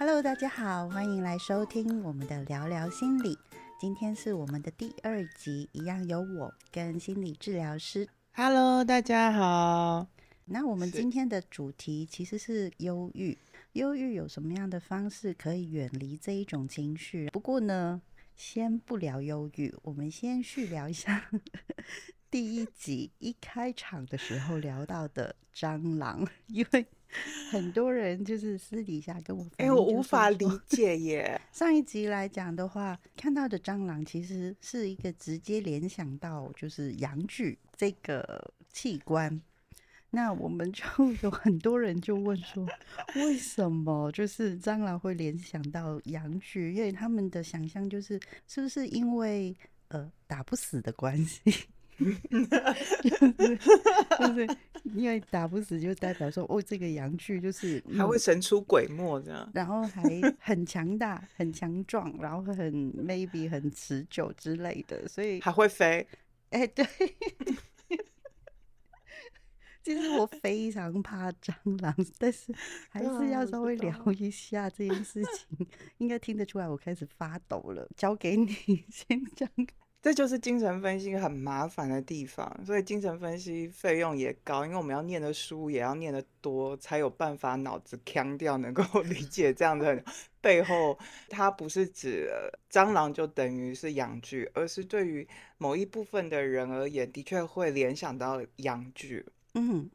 Hello，大家好，欢迎来收听我们的聊聊心理。今天是我们的第二集，一样有我跟心理治疗师。Hello，大家好。那我们今天的主题其实是忧郁。忧郁有什么样的方式可以远离这一种情绪？不过呢，先不聊忧郁，我们先续聊一下 第一集一开场的时候聊到的蟑螂，因为 很多人就是私底下跟我反哎、映，我无法理解耶。上一集来讲的话，看到的蟑螂其实是一个直接联想到就是阳具这个器官。那我们就有很多人就问说，为什么就是蟑螂会联想到阳具？因为他们的想象就是是不是因为呃打不死的关系？就是 就是因为打不死，就代表说哦，这个阳具就是还会嗯神出鬼没这样。然后还很强大、很强壮，然后很 maybe 很持久之类的，所以还会飞，哎、对，其实我非常怕蟑螂，但是还是要稍微聊一下这件事情，应该听得出来我开始发抖了。交给你 先讲。这就是精神分析很麻烦的地方。所以精神分析费用也高，因为我们要念的书也要念得多，才有办法脑子腔掉，能够 理解这样的背后。它不是指呃蟑螂就等于是养具，而是对于某一部分的人而言，的确会联想到养具。嗯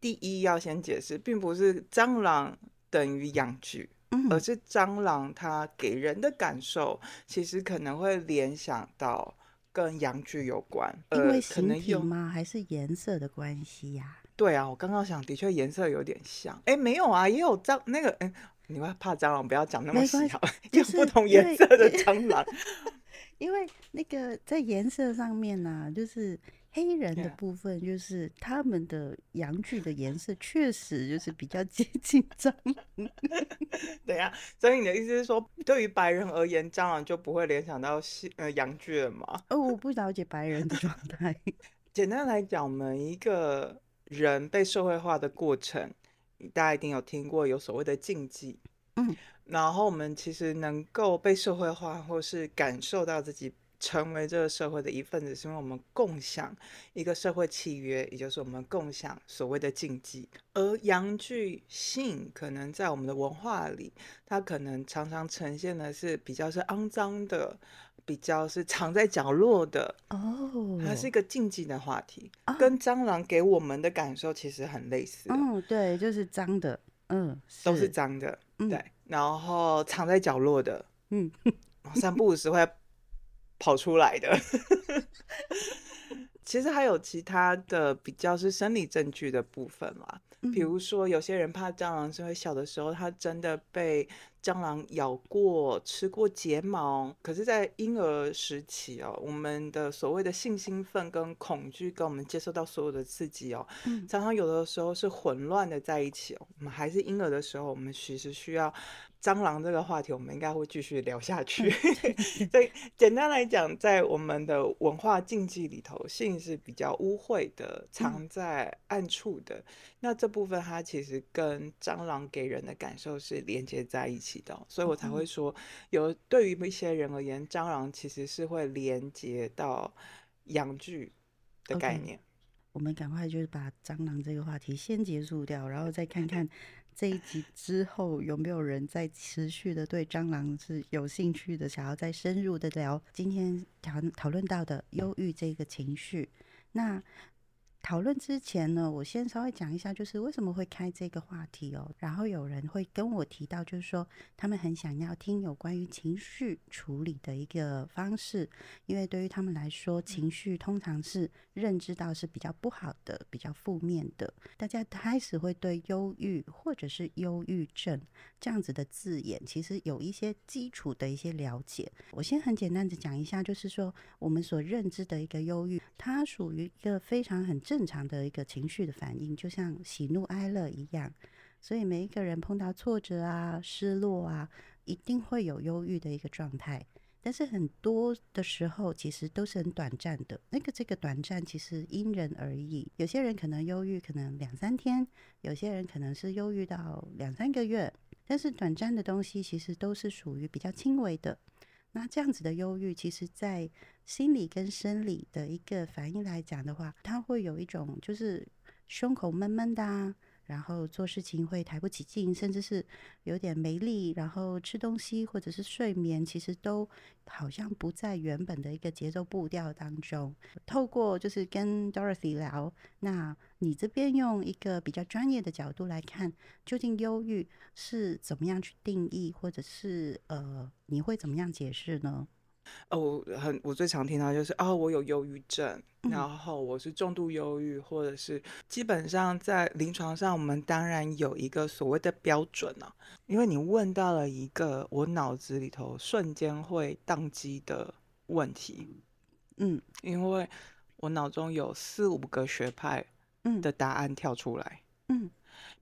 第一要先解释，并不是蟑螂等于养具。而嗯。是蟑螂它给人的感受，其实可能会联想到跟阳具有关，因为可能用体吗？还是颜色的关系呀、对啊，我刚刚想，的确颜色有点像，哎，没有啊，也有蟑那个，哎，你会怕蟑螂，不要讲那么没关系细好了，就 是有不同颜色的 蟑螂，因为那个在颜色上面呢、就是黑人的部分，就是他们的阳具的颜色确实就是比较接近蟑螂。对呀、所以你的意思是说，对于白人而言，蟑螂就不会联想到西呃阳具了吗？哦，我不了解白人的状态。简单来讲，我们一个人被社会化的过程，大家一定有听过有所谓的禁忌。嗯，然后我们其实能够被社会化，或是感受到自己成为这个社会的一份子，是因为我们共享一个社会契约，也就是我们共享所谓的禁忌。而阳具性可能在我们的文化里，它可能常常呈现的是比较是肮脏的，比较是藏在角落的，哦，它是一个禁忌的话题，啊。跟蟑螂给我们的感受其实很类似哦，嗯，对，就是脏的，嗯，都是脏的，嗯。对，然后藏在角落的，嗯，三不五时会跑出来的。其实还有其他的比较是生理证据的部分啦，嗯比如说有些人怕蟑螂，是会小的时候他真的被蟑螂咬过、吃过睫毛。可是，在婴儿时期哦，我们的所谓的性兴奋跟恐惧，跟我们接受到所有的刺激哦，嗯常常有的时候是混乱的在一起哦。我们还是婴儿的时候，我们其实需要蟑螂这个话题，我们应该会继续聊下去。所以简单来讲，在我们的文化禁忌里头，性是比较污秽的，藏在暗处的。那这部分它其实跟蟑螂给人的感受是连接在一起的哦、所以我才会说，有对于一些人而言，蟑螂其实是会连接到阳具的概念。我们赶快就是把蟑螂这个话题先结束掉，然后再看看这一集之后有没有人在持续的对蟑螂是有兴趣的，想要再深入的聊今天讨讨论到的忧郁这个情绪。那讨论之前呢，我先稍微讲一下，就是为什么会开这个话题哦。然后有人会跟我提到，就是说他们很想要听有关于情绪处理的一个方式，因为对于他们来说，情绪通常是认知到是比较不好的、比较负面的。大家开始会对忧郁或者是忧郁症这样子的字眼，其实有一些基础的一些了解。我先很简单的讲一下，就是说我们所认知的一个忧郁，它属于一个非常很正常的一个情绪的反应，就像喜怒哀乐一样。所以每一个人碰到挫折啊、失落啊，一定会有忧郁的一个状态。但是很多的时候，其实都是很短暂的。那个这个短暂，其实因人而异。有些人可能忧郁，可能两三天；有些人可能是忧郁到两三个月。但是短暂的东西其实都是属于比较轻微的。那这样子的忧郁，其实在心理跟生理的一个反应来讲的话，它会有一种就是胸口闷闷的啊。然后做事情会抬不起劲，甚至是有点没力。然后吃东西或者是睡眠，其实都好像不在原本的一个节奏步调当中。透过就是跟 Dorothy 聊，那你这边用一个比较专业的角度来看，究竟忧郁是怎么样去定义，或者是呃，你会怎么样解释呢？哦，我很我最常听到就是哦，我有忧郁症，然后我是重度忧郁，或者是基本上在临床上，我们当然有一个所谓的标准啊，因为你问到了一个我脑子里头瞬间会宕机的问题，嗯，因为我脑中有四五个学派的答案跳出来，嗯。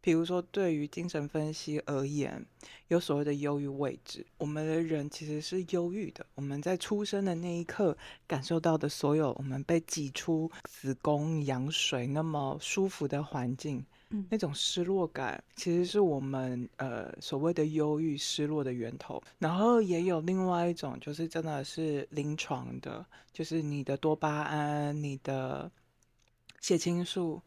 比如说，对于精神分析而言，有所谓的忧郁位置。我们的人其实是忧郁的。我们在出生的那一刻感受到的所有，我们被挤出子宫羊水那么舒服的环境，那种失落感，其实是我们呃所谓的忧郁失落的源头。然后也有另外一种，就是真的是临床的，就是你的多巴胺、你的血清素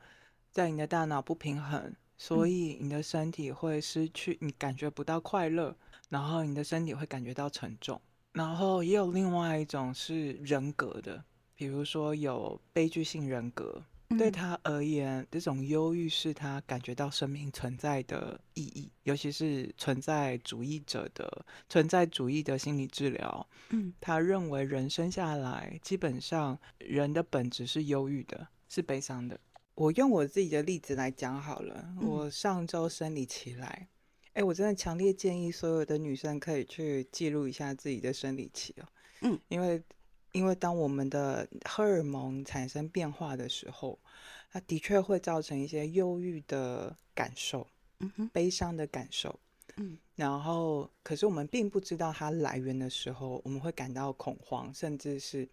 在你的大脑不平衡。所以你的身体会失去，你感觉不到快乐，然后你的身体会感觉到沉重。然后也有另外一种是人格的，比如说有悲剧性人格，对他而言，这种忧郁是他感觉到生命存在的意义，尤其是存在主义者的存在主义的心理治疗。嗯，他认为人生下来基本上人的本质是忧郁的，是悲伤的。我用我自己的例子来讲好了。我上周生理期来，哎，我真的强烈建议所有的女生可以去记录一下自己的生理期哦。嗯，因为因为当我们的荷尔蒙产生变化的时候，它的确会造成一些忧郁的感受，嗯哼，悲伤的感受，嗯，然后可是我们并不知道它来源的时候，我们会感到恐慌，甚至是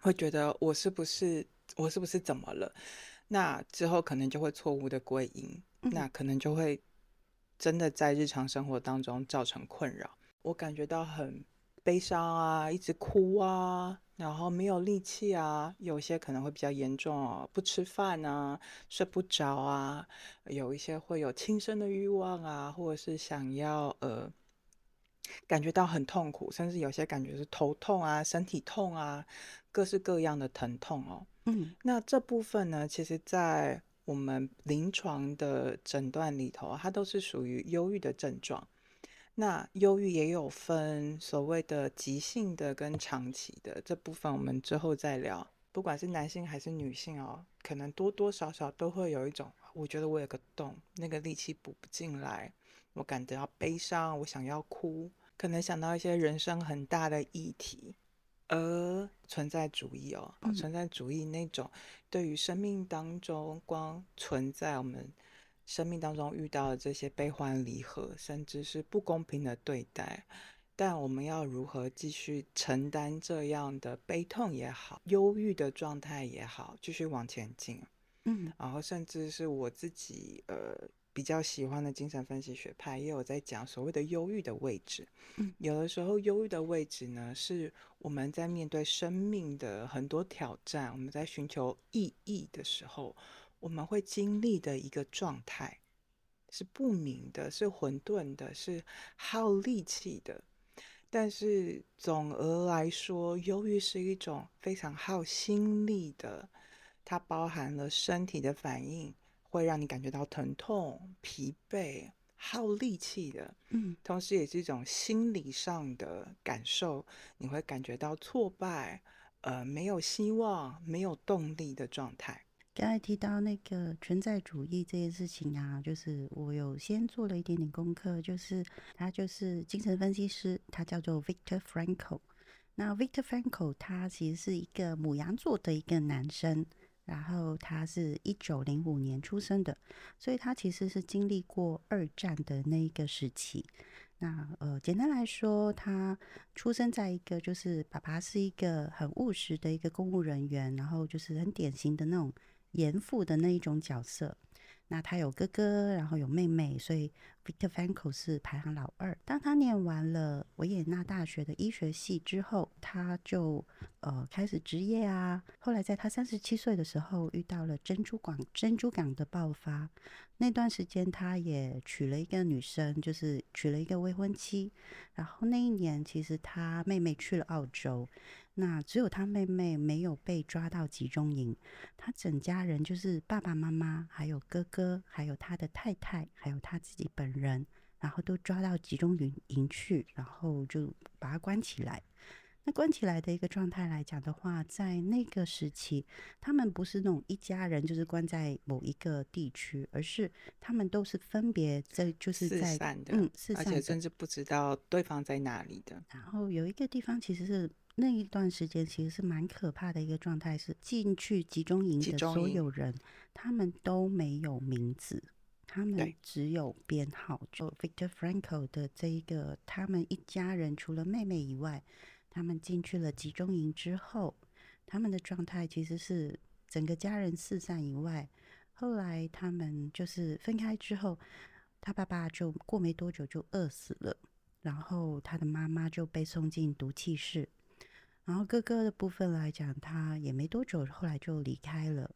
会觉得我是不是我是不是怎么了？那之后可能就会错误的归因，那可能就会真的在日常生活当中造成困扰。我感觉到很悲伤啊，一直哭啊，然后没有力气啊，有些可能会比较严重哦，不吃饭啊，睡不着啊，有一些会有轻生的欲望啊，或者是想要呃，感觉到很痛苦，甚至有些感觉是头痛啊，身体痛啊，各式各样的疼痛哦。嗯，那这部分呢，其实，在我们临床的诊断里头，它都是属于忧郁的症状。那忧郁也有分所谓的急性的跟长期的，这部分我们之后再聊。不管是男性还是女性哦，可能多多少少都会有一种，我觉得我有个洞，那个力气补不进来，我感到悲伤，我想要哭，可能想到一些人生很大的议题。而存在主义哦，存在主义那种对于生命当中光存在我们生命当中遇到的这些悲欢离合，甚至是不公平的对待，但我们要如何继续承担这样的悲痛也好，忧郁的状态也好，继续往前进。嗯，然后甚至是我自己呃。比较喜欢的精神分析学派也有在讲所谓的忧郁的位置。嗯，有的时候忧郁的位置呢，是我们在面对生命的很多挑战，我们在寻求意义的时候，我们会经历的一个状态，是不明的，是混沌的，是耗力气的。但是总而来说，忧郁是一种非常耗心力的，它包含了身体的反应。会让你感觉到疼痛、疲惫、耗力气的，嗯，同时也是一种心理上的感受，你会感觉到挫败，呃，没有希望、没有动力的状态。刚才提到那个存在主义这件事情啊，就是我有先做了一点点功课，就是他就是精神分析师，他叫做 Victor Frankl。那 Victor Frankl 他其实是一个母羊座的一个男生。然后他是一九零五年出生的，所以他其实是经历过二战的那一个时期。那呃，简单来说，他出生在一个就是爸爸是一个很务实的一个公务人员，然后就是很典型的那种严父的那一种角色。那他有哥哥，然后有妹妹，所以 Victor Frankl 是排行老二。当他念完了维也纳大学的医学系之后，他就呃开始职业啊。后来在他三十七岁的时候，遇到了珍珠港珍珠港的爆发，那段时间他也娶了一个女生，就是娶了一个未婚妻。然后那一年，其实他妹妹去了澳洲。那只有他妹妹没有被抓到集中营，他整家人就是爸爸妈妈，还有哥哥，还有他的太太，还有他自己本人，然后都抓到集中营营去，然后就把他关起来。那关起来的一个状态来讲的话，在那个时期，他们不是那种一家人，就是关在某一个地区，而是他们都是分别在，就是在嗯，而且甚至不知道对方在哪里的。然后有一个地方其实是。那一段时间其实是蛮可怕的一个状态，是进去集中营的所有人，他们都没有名字，他们只有编号。就 Victor Frankl 的这一个，他们一家人除了妹妹以外，他们进去了集中营之后，他们的状态其实是整个家人四散以外。后来他们就是分开之后，他爸爸就过没多久就饿死了，然后他的妈妈就被送进毒气室。然后哥哥的部分来讲，他也没多久，后来就离开了。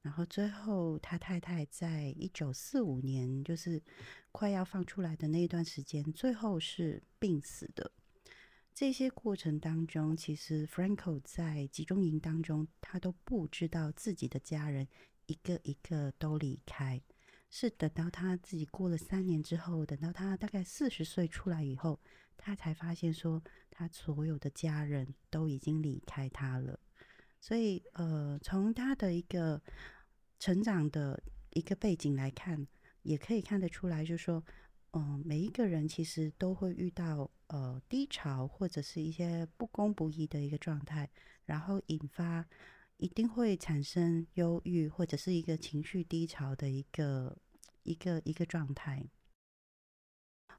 然后最后他太太在一九四五年，就是快要放出来的那一段时间，最后是病死的。这些过程当中，其实 Franco 在集中营当中，他都不知道自己的家人一个一个都离开，是等到他自己过了三年之后，等到他大概四十岁出来以后。他才发现说，他所有的家人都已经离开他了。所以，呃，从他的一个成长的一个背景来看，也可以看得出来，就是说，嗯，每一个人其实都会遇到呃低潮或者是一些不公不义的一个状态，然后引发一定会产生忧郁或者是一个情绪低潮的一个一个一个状态。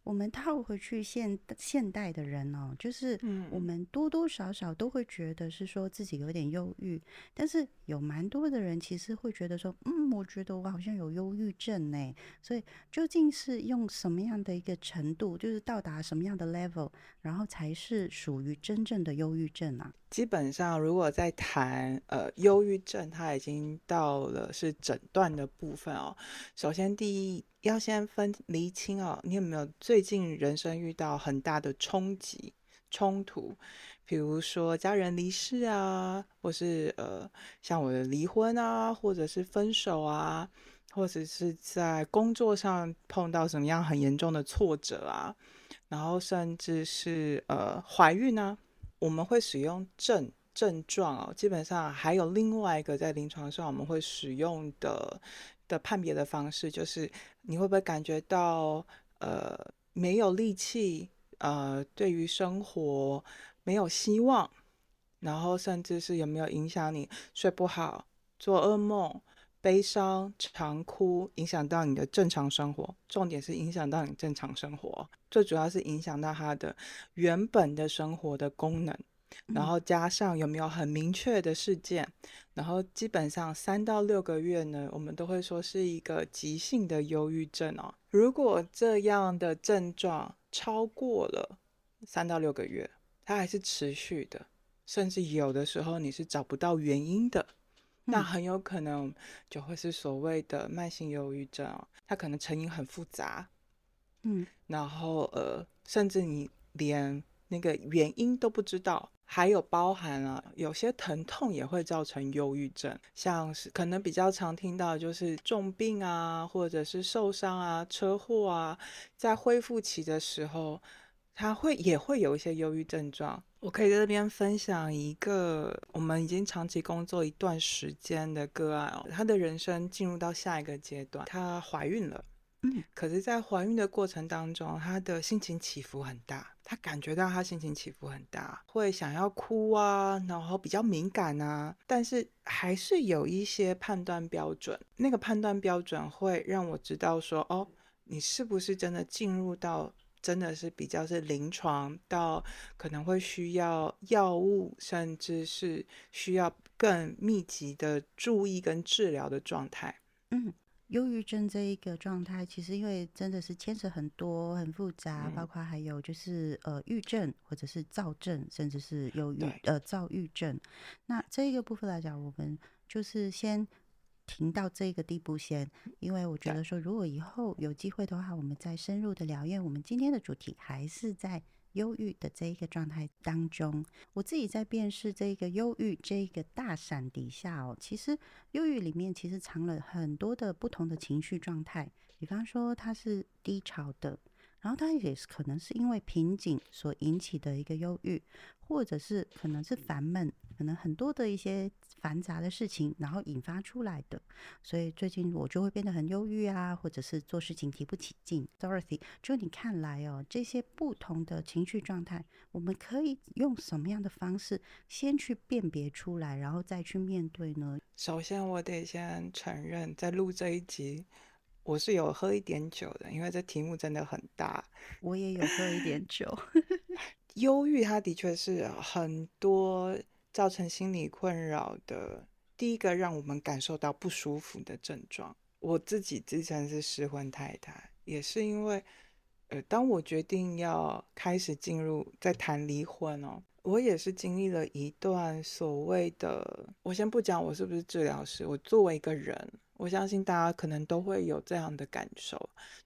我们套回去现现代的人哦，就是我们多多少少都会觉得是说自己有点忧郁，但是有蛮多的人其实会觉得说，嗯，我觉得我好像有忧郁症呢。所以究竟是用什么样的一个程度，就是到达什么样的 level，然后才是属于真正的忧郁症啊？基本上，如果在谈呃忧郁症，它已经到了是诊断的部分哦。首先第一。要先分厘清哦，你有没有最近人生遇到很大的冲击、冲突？比如说家人离世啊，或是呃，像我的离婚啊，或者是分手啊，或者是在工作上碰到什么样很严重的挫折啊，然后甚至是呃怀孕呢？我们会使用症症状哦，基本上还有另外一个在临床上我们会使用的。的判别的方式就是，你会不会感觉到呃没有力气，呃对于生活没有希望，然后甚至是有没有影响你睡不好、做噩梦、悲伤、常哭，影响到你的正常生活。重点是影响到你正常生活，最主要是影响到他的原本的生活的功能。然后加上有没有很明确的事件，然后基本上三到六个月呢，我们都会说是一个急性的忧郁症哦。如果这样的症状超过了三到六个月，它还是持续的，甚至有的时候你是找不到原因的，那很有可能就会是所谓的慢性忧郁症哦。它可能成因很复杂，嗯，然后呃，甚至你连那个原因都不知道。还有包含了有些疼痛也会造成忧郁症，像是可能比较常听到就是重病啊，或者是受伤啊、车祸啊，在恢复期的时候，他会也会有一些忧郁症状。我可以在这边分享一个我们已经长期工作一段时间的个案哦，他的人生进入到下一个阶段，她怀孕了。嗯，可是，在怀孕的过程当中，她的心情起伏很大。她感觉到她心情起伏很大，会想要哭啊，然后比较敏感啊。但是还是有一些判断标准，那个判断标准会让我知道说，哦，你是不是真的进入到真的是比较是临床，到可能会需要药物，甚至是需要更密集的注意跟治疗的状态。嗯。忧郁症这一个状态，其实因为真的是牵扯很多、很复杂，嗯包括还有就是呃郁症或者是躁症，甚至是忧郁呃躁郁症。那这一个部分来讲，我们就是先停到这个地步先，因为我觉得说，如果以后有机会的话，我们再深入的聊，因为我们今天的主题还是在。忧郁的这一个状态当中，我自己在辨识这个忧郁这一个大伞底下哦，其实忧郁里面其实藏了很多的不同的情绪状态，比方说它是低潮的，然后它也是可能是因为瓶颈所引起的一个忧郁，或者是可能是烦闷，可能很多的一些繁杂的事情，然后引发出来的。所以最近我就会变得很忧郁啊，或者是做事情提不起劲。Dorothy，就你看来哦，这些不同的情绪状态，我们可以用什么样的方式先去辨别出来，然后再去面对呢？首先，我得先承认，在录这一集，我是有喝一点酒的，因为这题目真的很大。我也有喝一点酒，忧郁，它的确是很多造成心理困扰的第一个让我们感受到不舒服的症状。我自己之前是失婚太太，也是因为，呃，当我决定要开始进入在谈离婚哦，我也是经历了一段所谓的，我先不讲我是不是治疗师，我作为一个人，我相信大家可能都会有这样的感受，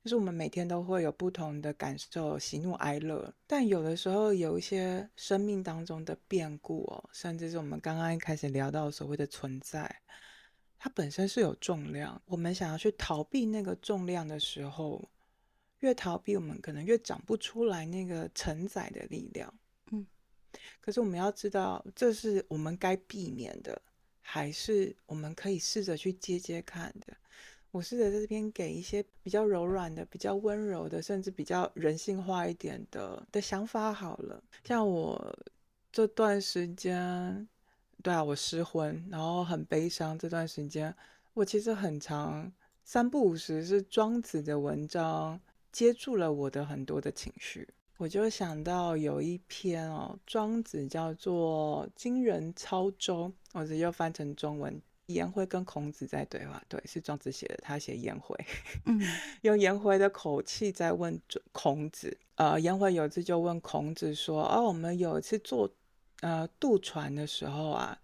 就是我们每天都会有不同的感受，喜怒哀乐，但有的时候有一些生命当中的变故哦，甚至是我们刚刚一开始聊到所谓的存在。它本身是有重量，我们想要去逃避那个重量的时候，越逃避，我们可能越长不出来那个承载的力量。嗯，可是我们要知道，这是我们该避免的，还是我们可以试着去接接看的？我试着在这边给一些比较柔软的、比较温柔的，甚至比较人性化一点的的想法好了。像我这段时间。对啊，我失婚，然后很悲伤。这段时间，我其实很长三不五时是庄子的文章接住了我的很多的情绪。我就想到有一篇哦，庄子叫做《今人操舟》，我直接翻成中文。颜回跟孔子在对话，对，是庄子写的，他写颜回，嗯，用颜回的口气在问孔子。呃，颜回有一次就问孔子说：“哦，我们有一次坐。”呃，渡船的时候啊，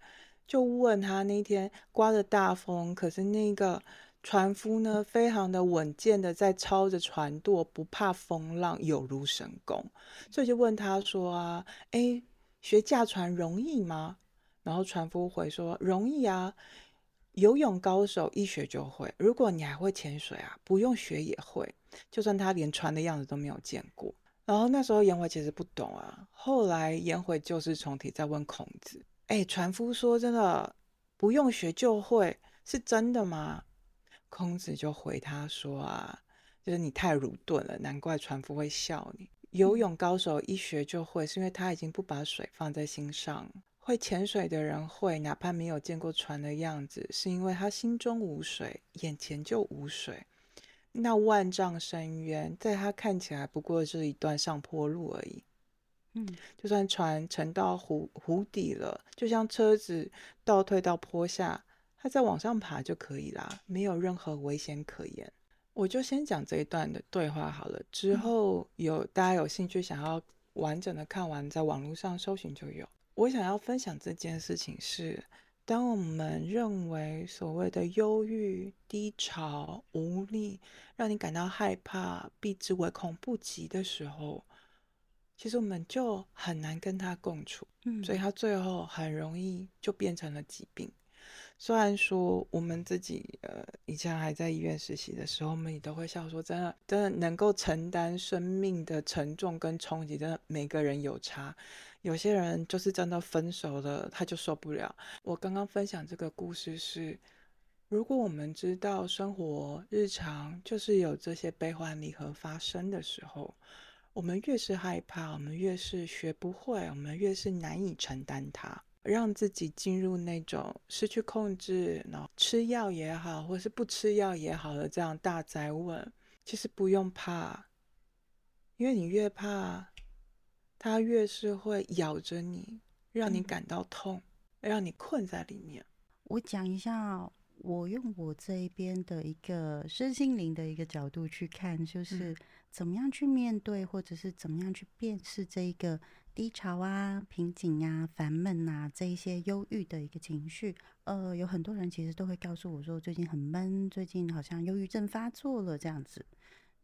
就问他那天刮着大风，可是那个船夫呢，非常的稳健的在操着船舵，不怕风浪，有如神功。所以就问他说啊，哎，学驾船容易吗？然后船夫回说，容易啊，游泳高手一学就会。如果你还会潜水啊，不用学也会。就算他连船的样子都没有见过。然后那时候颜回其实不懂啊，后来颜回就是重提在问孔子：“哎，船夫说真的不用学就会，是真的吗？”孔子就回他说：“啊，就是你太鲁钝了，难怪船夫会笑你。游泳高手一学就会，是因为他已经不把水放在心上。会潜水的人会，哪怕没有见过船的样子，是因为他心中无水，眼前就无水。”那万丈深渊，在他看起来不过是一段上坡路而已。嗯，就算船沉到湖湖底了，就像车子倒退到坡下，它再往上爬就可以啦，没有任何危险可言。我就先讲这一段的对话好了，之后有大家有兴趣想要完整的看完，在网络上搜寻就有。我想要分享这件事情是。当我们认为所谓的忧郁、低潮、无力，让你感到害怕、避之唯恐不及的时候，其实我们就很难跟他共处，嗯，所以他最后很容易就变成了疾病。虽然说我们自己呃以前还在医院实习的时候，我们也都会笑说，真的真的能够承担生命的沉重跟冲击，真的每个人有差。有些人就是真的分手了，他就受不了。我刚刚分享这个故事是，如果我们知道生活日常就是有这些悲欢离合发生的时候，我们越是害怕，我们越是学不会，我们越是难以承担它，让自己进入那种失去控制，然后吃药也好，或是不吃药也好的这样大灾问，其实不用怕，因为你越怕。它越是会咬着你，让你感到痛，让你困在里面。我讲一下我用我这一边的一个身心灵的一个角度去看，就是怎么样去面对，或者是怎么样去辨识这一个低潮啊、瓶颈啊、烦闷啊这一些忧郁的一个情绪。呃，有很多人其实都会告诉我说，最近很闷，最近好像忧郁症发作了这样子。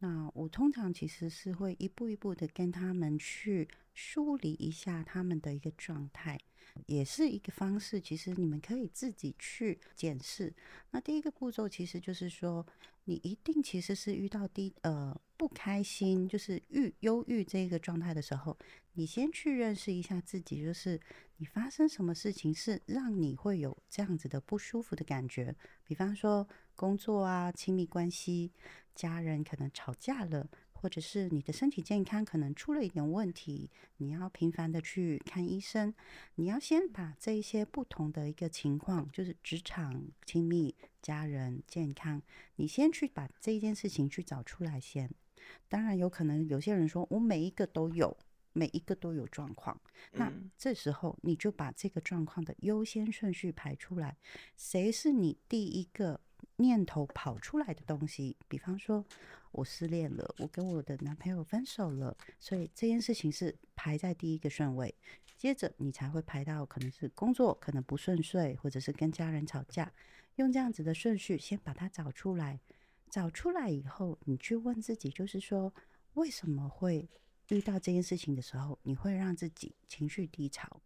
那我通常其实是会一步一步的跟他们去梳理一下他们的一个状态，也是一个方式。其实你们可以自己去检视。那第一个步骤其实就是说，你一定其实是遇到低呃不开心，就是郁忧郁这个状态的时候，你先去认识一下自己，就是你发生什么事情是让你会有这样子的不舒服的感觉，比方说工作啊、亲密关系。家人可能吵架了，或者是你的身体健康可能出了一点问题，你要频繁的去看医生。你要先把这一些不同的一个情况，就是职场、亲密、家人、健康，你先去把这一件事情去找出来先。当然，有可能有些人说我每一个都有，每一个都有状况，那这时候你就把这个状况的优先顺序排出来，谁是你第一个？念头跑出来的东西，比方说，我失恋了，我跟我的男朋友分手了，所以这件事情是排在第一个顺位。接着你才会排到可能是工作可能不顺遂，或者是跟家人吵架，用这样子的顺序先把它找出来。找出来以后，你去问自己，就是说为什么会遇到这件事情的时候，你会让自己情绪低潮？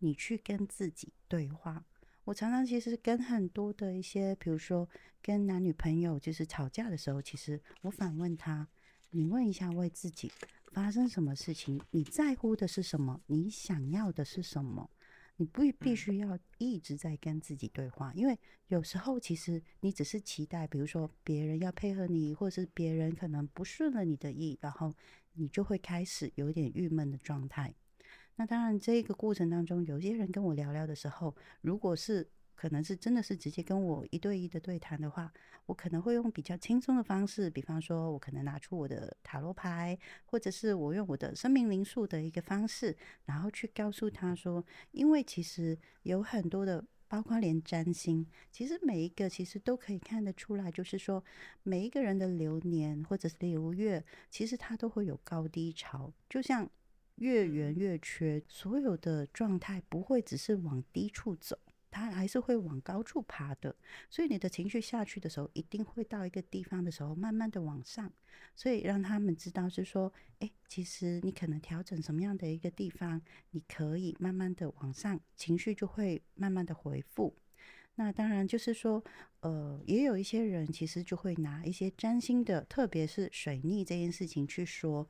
你去跟自己对话。我常常其实跟很多的一些，比如说跟男女朋友就是吵架的时候，其实我反问他：你问一下为自己发生什么事情？你在乎的是什么？你想要的是什么？你不必须要一直在跟自己对话，因为有时候其实你只是期待，比如说别人要配合你，或者是别人可能不顺了你的意，然后你就会开始有点郁闷的状态。那当然，这个过程当中，有些人跟我聊聊的时候，如果是可能是真的是直接跟我一对一的对谈的话，我可能会用比较轻松的方式，比方说，我可能拿出我的塔罗牌，或者是我用我的生命灵数的一个方式，然后去告诉他说，因为其实有很多的，包括连占星，其实每一个其实都可以看得出来，就是说每一个人的流年或者是流月，其实它都会有高低潮，就像。越圆越缺，所有的状态不会只是往低处走，它还是会往高处爬的。所以你的情绪下去的时候，一定会到一个地方的时候，慢慢的往上。所以让他们知道是说，哎，其实你可能调整什么样的一个地方，你可以慢慢的往上，情绪就会慢慢的回复。那当然就是说，呃，也有一些人其实就会拿一些占星的，特别是水逆这件事情去说。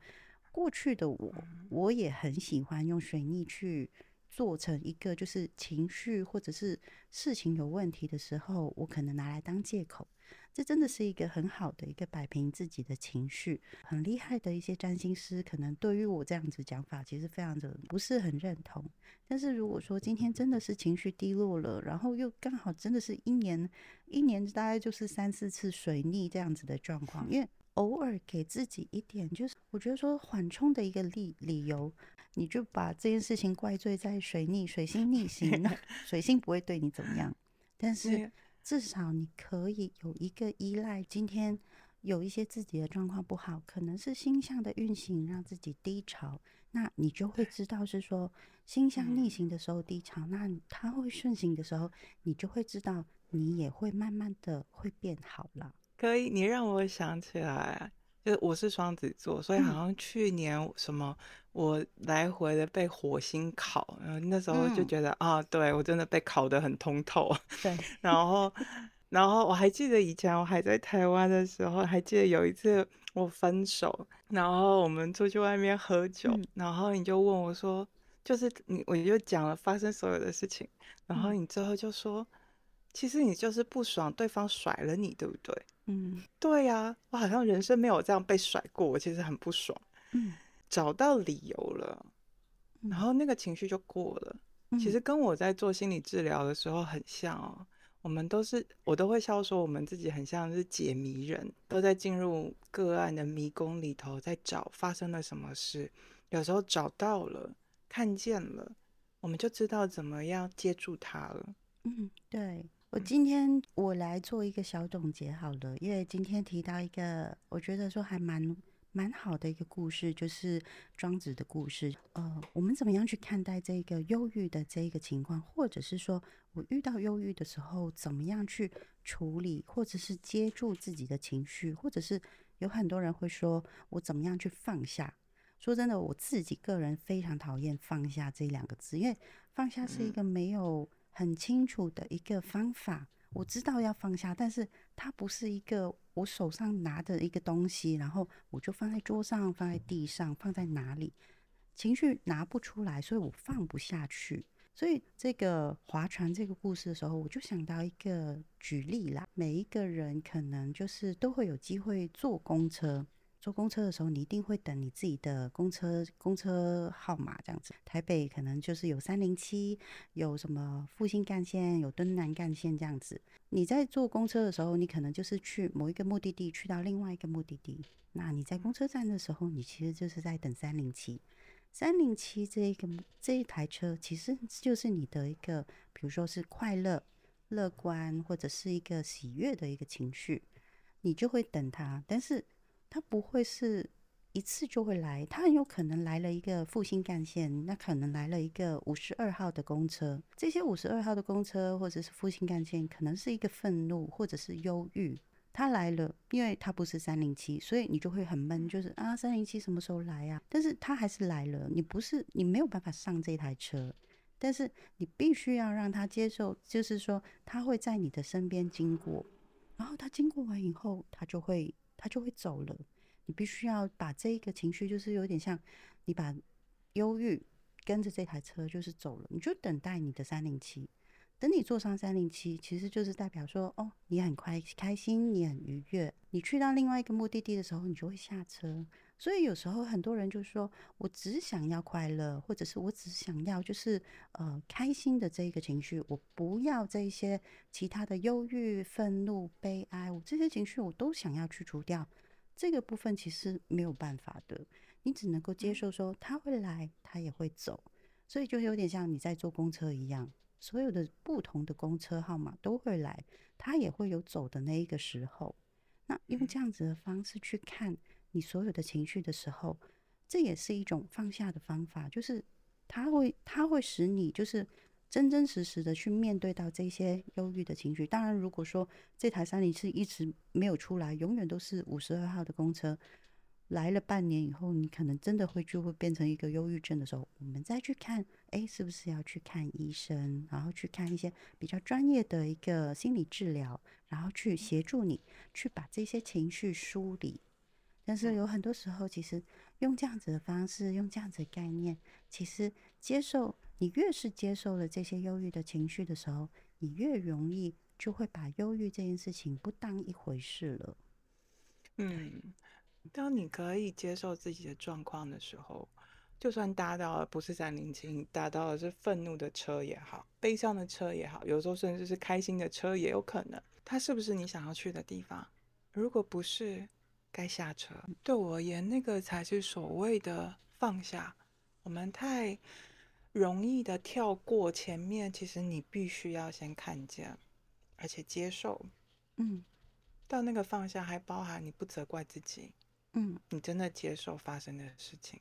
过去的我，我也很喜欢用水逆去做成一个，就是情绪或者是事情有问题的时候，我可能拿来当借口。这真的是一个很好的一个摆平自己的情绪，很厉害的一些占星师，可能对于我这样子讲法，其实非常的不是很认同。但是如果说今天真的是情绪低落了，然后又刚好真的是一年一年大概就是三四次水逆这样子的状况，因为。偶尔给自己一点，就是我觉得说缓冲的一个理理由，你就把这件事情怪罪在水逆、水星逆行，水星不会对你怎么样，但是至少你可以有一个依赖。今天有一些自己的状况不好，可能是星象的运行让自己低潮，那你就会知道是说星象逆行的时候低潮，那它会顺行的时候，你就会知道你也会慢慢的会变好了。可以，你让我想起来，就我是双子座，所以好像去年什么，我来回的被火星烤，然后那时候就觉得啊，对我真的被烤得很通透。对，然后，然后我还记得以前我还在台湾的时候，还记得有一次我分手，然后我们出去外面喝酒，然后你就问我说，就是你，我就讲了发生所有的事情，然后你最后就说，其实你就是不爽对方甩了你，对不对？嗯，对呀，我好像人生没有这样被甩过，我其实很不爽。嗯，找到理由了，然后那个情绪就过了。其实跟我在做心理治疗的时候很像哦，我们都是我都会笑说，我们自己很像是解谜人，都在进入个案的迷宫里头，在找发生了什么事。有时候找到了，看见了，我们就知道怎么样接住他了。嗯，对。我今天我来做一个小总结好了，因为今天提到一个，我觉得说还蛮蛮好的一个故事，就是庄子的故事。呃，我们怎么样去看待这个忧郁的这一个情况，或者是说我遇到忧郁的时候，怎么样去处理，或者是接住自己的情绪，或者是有很多人会说我怎么样去放下。说真的，我自己个人非常讨厌“放下”这两个字，因为放下是一个没有很清楚的一个方法。我知道要放下，但是它不是一个我手上拿的一个东西，然后我就放在桌上、放在地上、放在哪里，情绪拿不出来，所以我放不下去。所以这个划船这个故事的时候，我就想到一个举例啦。每一个人可能就是都会有机会坐公车。坐公车的时候，你一定会等你自己的公车公车号码这样子。台北可能就是有三零七，有什么复兴干线，有敦南干线这样子。你在坐公车的时候，你可能就是去某一个目的地，去到另外一个目的地。那你在公车站的时候，你其实就是在等三零七。三零七这一个这一台车，其实就是你的一个，比如说是快乐、乐观或者是一个喜悦的一个情绪，你就会等它。但是它不会是一次就会来，它很有可能来了一个复兴干线，那可能来了一个五十二号的公车。这些五十二号的公车或者是复兴干线，可能是一个愤怒或者是忧郁，他来了，因为他不是三零七，所以你就会很闷，就是啊，三零七什么时候来啊？但是他还是来了，你不是你没有办法上这台车，但是你必须要让他接受，就是说他会在你的身边经过，然后他经过完以后，他就会。他就会走了，你必须要把这一个情绪，就是有点像你把忧郁跟着这台车就是走了，你就等待你的三零七。等你坐上三零七，其实就是代表说，哦，你很快开心，你很愉悦。你去到另外一个目的地的时候，你就会下车。所以有时候很多人就说，我只想要快乐，或者是我只想要就是呃开心的这一个情绪，我不要这些其他的忧郁、愤怒、悲哀，我这些情绪我都想要去除掉。这个部分其实没有办法的，你只能够接受说他会来，他也会走。所以就有点像你在坐公车一样。所有的不同的公车号码都会来，他也会有走的那一个时候。那用这样子的方式去看你所有的情绪的时候，这也是一种放下的方法，就是它会它会使你就是真真实实的去面对到这些忧郁的情绪。当然，如果说这台三零是一直没有出来，永远都是五十二号的公车。来了半年以后，你可能真的会就会变成一个忧郁症的时候，我们再去看，哎，是不是要去看医生，然后去看一些比较专业的一个心理治疗，然后去协助你去把这些情绪梳理。但是有很多时候，其实用这样子的方式，用这样子的概念，其实接受你越是接受了这些忧郁的情绪的时候，你越容易就会把忧郁这件事情不当一回事了。嗯。当你可以接受自己的状况的时候，就算搭到了不是三零七，搭到的是愤怒的车也好，悲伤的车也好，有时候甚至是开心的车也有可能。它是不是你想要去的地方？如果不是，该下车。对我而言，那个才是所谓的放下。我们太容易的跳过前面，其实你必须要先看见，而且接受。嗯，到那个放下，还包含你不责怪自己。嗯，你真的接受发生的事情。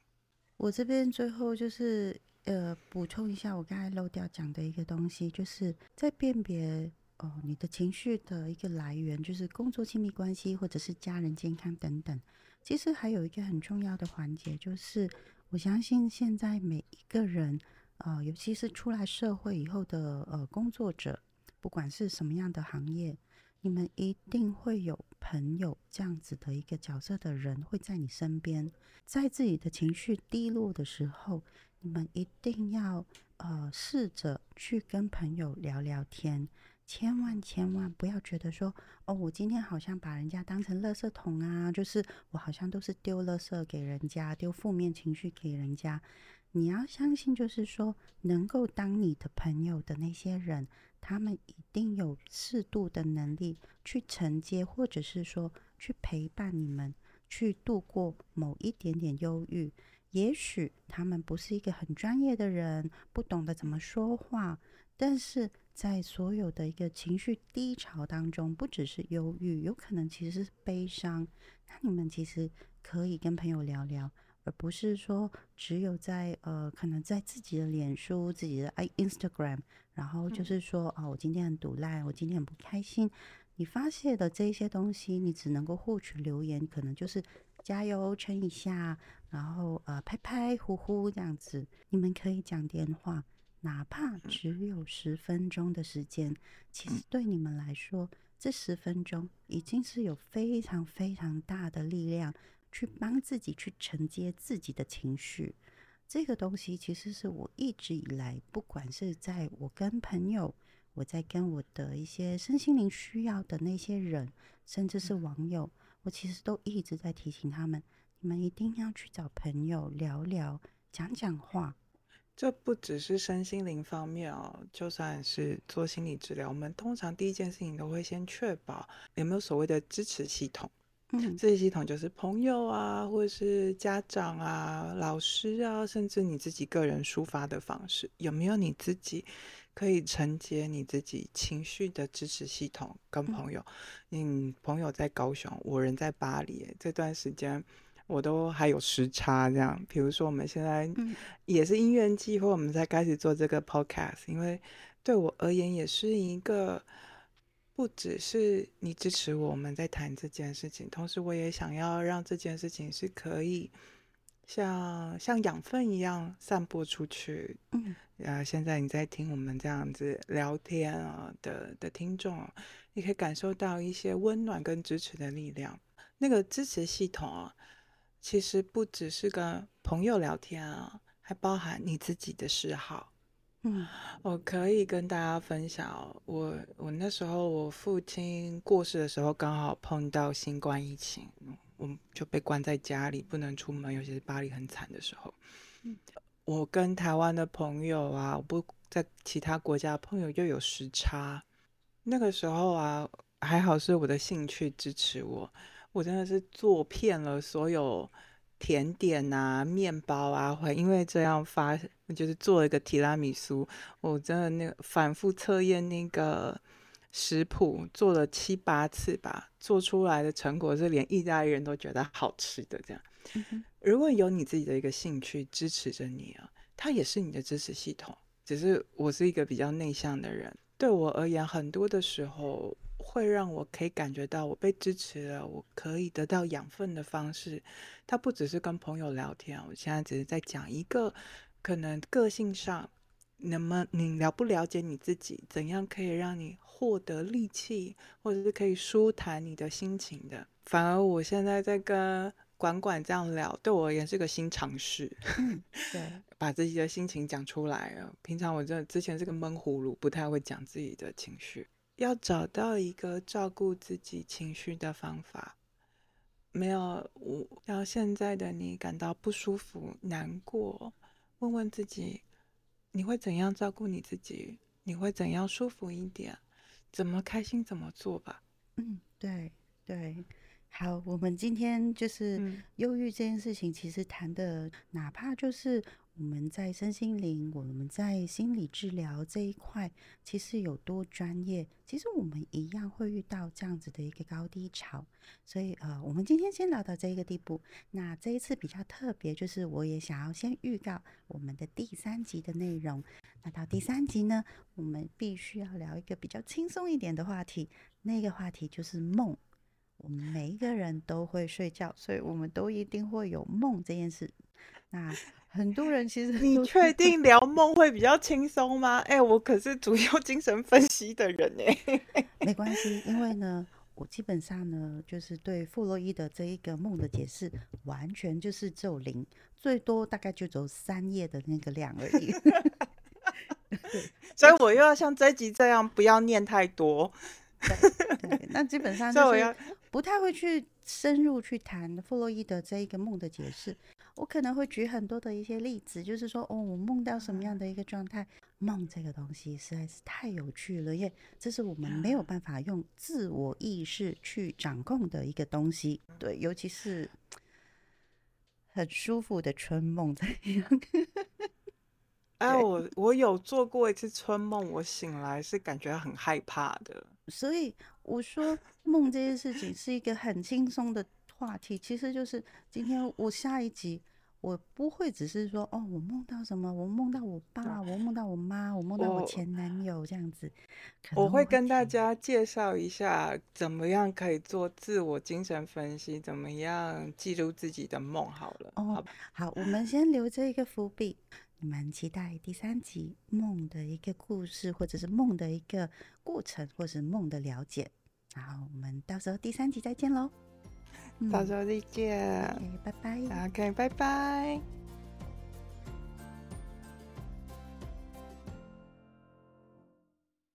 我这边最后就是呃补充一下，我刚才漏掉讲的一个东西，就是在辨别哦你的情绪的一个来源，就是工作、亲密关系或者是家人健康等等。其实还有一个很重要的环节，就是我相信现在每一个人啊，尤其是出来社会以后的呃工作者，不管是什么样的行业。你们一定会有朋友这样子的一个角色的人会在你身边，在自己的情绪低落的时候，你们一定要呃试着去跟朋友聊聊天，千万千万不要觉得说哦，我今天好像把人家当成垃圾桶啊，就是我好像都是丢垃圾给人家，丢负面情绪给人家。你要相信，就是说能够当你的朋友的那些人。他们一定有适度的能力去承接，或者是说去陪伴你们，去度过某一点点忧郁。也许他们不是一个很专业的人，不懂得怎么说话，但是在所有的一个情绪低潮当中，不只是忧郁，有可能其实是悲伤。那你们其实可以跟朋友聊聊，而不是说只有在呃，可能在自己的脸书、自己的 i Instagram，然后就是说啊，我今天很堵烂，我今天很不开心。你发泄的这些东西，你只能够获取留言，可能就是加油撑一下，然后呃拍拍呼呼这样子。你们可以讲电话。哪怕只有十分钟的时间，其实对你们来说，这十分钟已经是有非常非常大的力量，去帮自己去承接自己的情绪。这个东西其实是我一直以来，不管是在我跟朋友，我在跟我的一些身心灵需要的那些人，甚至是网友，我其实都一直在提醒他们：你们一定要去找朋友聊聊，讲讲话。这不只是身心灵方面哦，就算是做心理治疗，我们通常第一件事情都会先确保有没有所谓的支持系统。嗯，这些系统就是朋友啊，或者是家长啊、老师啊，甚至你自己个人抒发的方式，有没有你自己可以承接你自己情绪的支持系统？跟朋友，嗯，朋友在高雄，我人在巴黎，这段时间。我都还有时差，这样。比如说，我们现在也是音乐季，或我们才开始做这个 podcast，因为对我而言也是一个，不只是你支持我们在谈这件事情，同时我也想要让这件事情是可以像像养分一样散播出去。嗯，呃，现在你在听我们这样子聊天啊的的听众，你可以感受到一些温暖跟支持的力量。那个支持系统啊。其实不只是跟朋友聊天啊，还包含你自己的嗜好。嗯，我可以跟大家分享，我我那时候我父亲过世的时候，刚好碰到新冠疫情，我就被关在家里，不能出门，尤其是巴黎很惨的时候。嗯，我跟台湾的朋友啊，我不在其他国家朋友又有时差，那个时候啊，还好是我的兴趣支持我。我真的是做遍了所有甜点啊、面包啊，会因为这样发，就是做了一个提拉米苏。我真的那个反复测验那个食谱，做了七八次吧，做出来的成果是连意大利人都觉得好吃的。这样，如果有你自己的一个兴趣支持着你啊，它也是你的支持系统。只是我是一个比较内向的人，对我而言，很多的时候。会让我可以感觉到我被支持了，我可以得到养分的方式，它不只是跟朋友聊天。我现在只是在讲一个可能个性上，那么你了不了解你自己，怎样可以让你获得力气，或者是可以舒坦你的心情的。反而我现在在跟管管这样聊，对我而言是个新尝试。对，把自己的心情讲出来啊。平常我真的之前是个闷葫芦，不太会讲自己的情绪。要找到一个照顾自己情绪的方法，没有我要现在的你感到不舒服、难过，问问自己，你会怎样照顾你自己？你会怎样舒服一点？怎么开心怎么做吧。嗯，对对，好，我们今天就是忧郁这件事情，其实谈的哪怕就是。我们在身心灵，我们在心理治疗这一块，其实有多专业？其实我们一样会遇到这样子的一个高低潮。所以，呃，我们今天先聊到这个地步。那这一次比较特别，就是我也想要先预告我们的第三集的内容。那到第三集呢，我们必须要聊一个比较轻松一点的话题。那个话题就是梦。我们每一个人都会睡觉，所以我们都一定会有梦这件事。那很多人其实，你确定聊梦会比较轻松吗？哎，我可是主要精神分析的人哎。没关系，因为呢，我基本上呢，就是对弗洛伊德这一个梦的解释，完全就是只有零，最多大概就只有三页的那个量而已。所以我又要像这集这样，不要念太多。对，那基本上就是不太会去深入去谈弗洛伊德这一个梦的解释。我可能会举很多的一些例子，就是说，哦，我梦到什么样的一个状态？梦这个东西实在是太有趣了，因为这是我们没有办法用自我意识去掌控的一个东西。对，尤其是很舒服的春梦这样。哎，我我有做过一次春梦，我醒来是感觉很害怕的。所以我说梦这件事情是一个很轻松的话题，其实就是今天我下一集。我不会只是说哦，我梦到什么？我梦到我爸，我梦到我妈，我梦到我前男友这样子。我会跟大家介绍一下怎么样可以做自我精神分析，怎么样记录自己的梦。好了，哦，好，我们先留着一个伏笔，你们期待第三集梦的一个故事，或者是梦的一个过程，或是梦的了解。然后我们到时候第三集再见喽。到时候再见，拜拜。OK，拜拜。